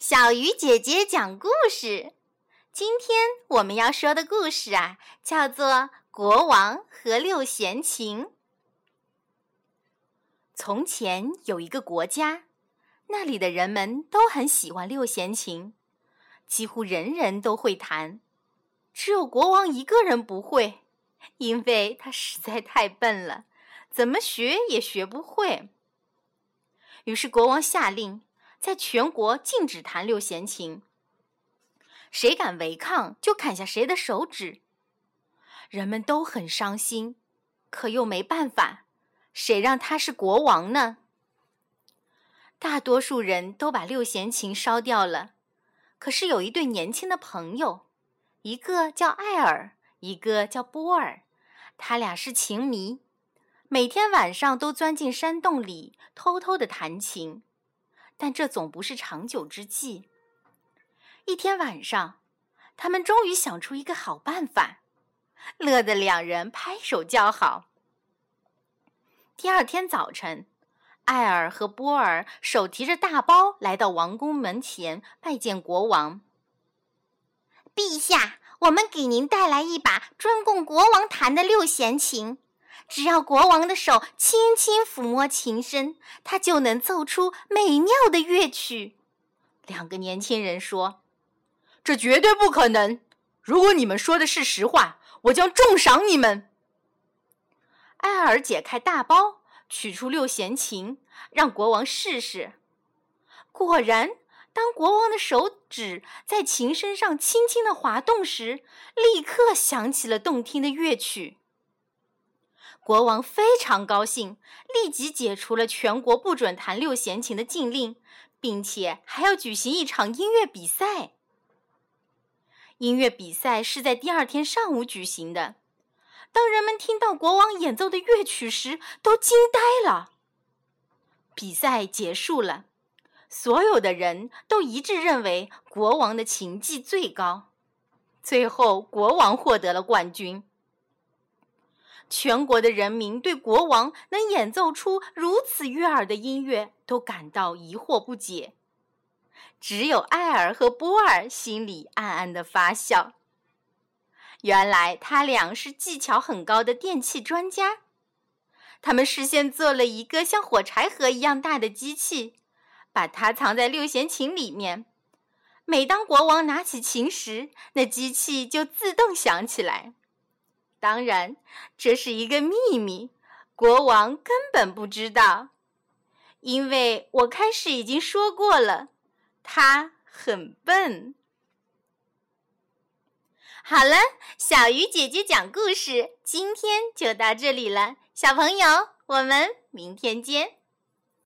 小鱼姐姐讲故事。今天我们要说的故事啊，叫做《国王和六弦琴》。从前有一个国家，那里的人们都很喜欢六弦琴，几乎人人都会弹，只有国王一个人不会，因为他实在太笨了，怎么学也学不会。于是国王下令。在全国禁止弹六弦琴，谁敢违抗，就砍下谁的手指。人们都很伤心，可又没办法，谁让他是国王呢？大多数人都把六弦琴烧掉了，可是有一对年轻的朋友，一个叫艾尔，一个叫波尔，他俩是琴迷，每天晚上都钻进山洞里偷偷的弹琴。但这总不是长久之计。一天晚上，他们终于想出一个好办法，乐得两人拍手叫好。第二天早晨，艾尔和波尔手提着大包来到王宫门前拜见国王。陛下，我们给您带来一把专供国王弹的六弦琴。只要国王的手轻轻抚摸琴身，他就能奏出美妙的乐曲。两个年轻人说：“这绝对不可能！如果你们说的是实话，我将重赏你们。”艾尔解开大包，取出六弦琴，让国王试试。果然，当国王的手指在琴身上轻轻的滑动时，立刻响起了动听的乐曲。国王非常高兴，立即解除了全国不准弹六弦琴的禁令，并且还要举行一场音乐比赛。音乐比赛是在第二天上午举行的。当人们听到国王演奏的乐曲时，都惊呆了。比赛结束了，所有的人都一致认为国王的琴技最高，最后国王获得了冠军。全国的人民对国王能演奏出如此悦耳的音乐都感到疑惑不解，只有艾尔和波尔心里暗暗的发笑。原来他俩是技巧很高的电器专家，他们事先做了一个像火柴盒一样大的机器，把它藏在六弦琴里面。每当国王拿起琴时，那机器就自动响起来。当然，这是一个秘密，国王根本不知道，因为我开始已经说过了，他很笨。好了，小鱼姐姐讲故事，今天就到这里了，小朋友，我们明天见。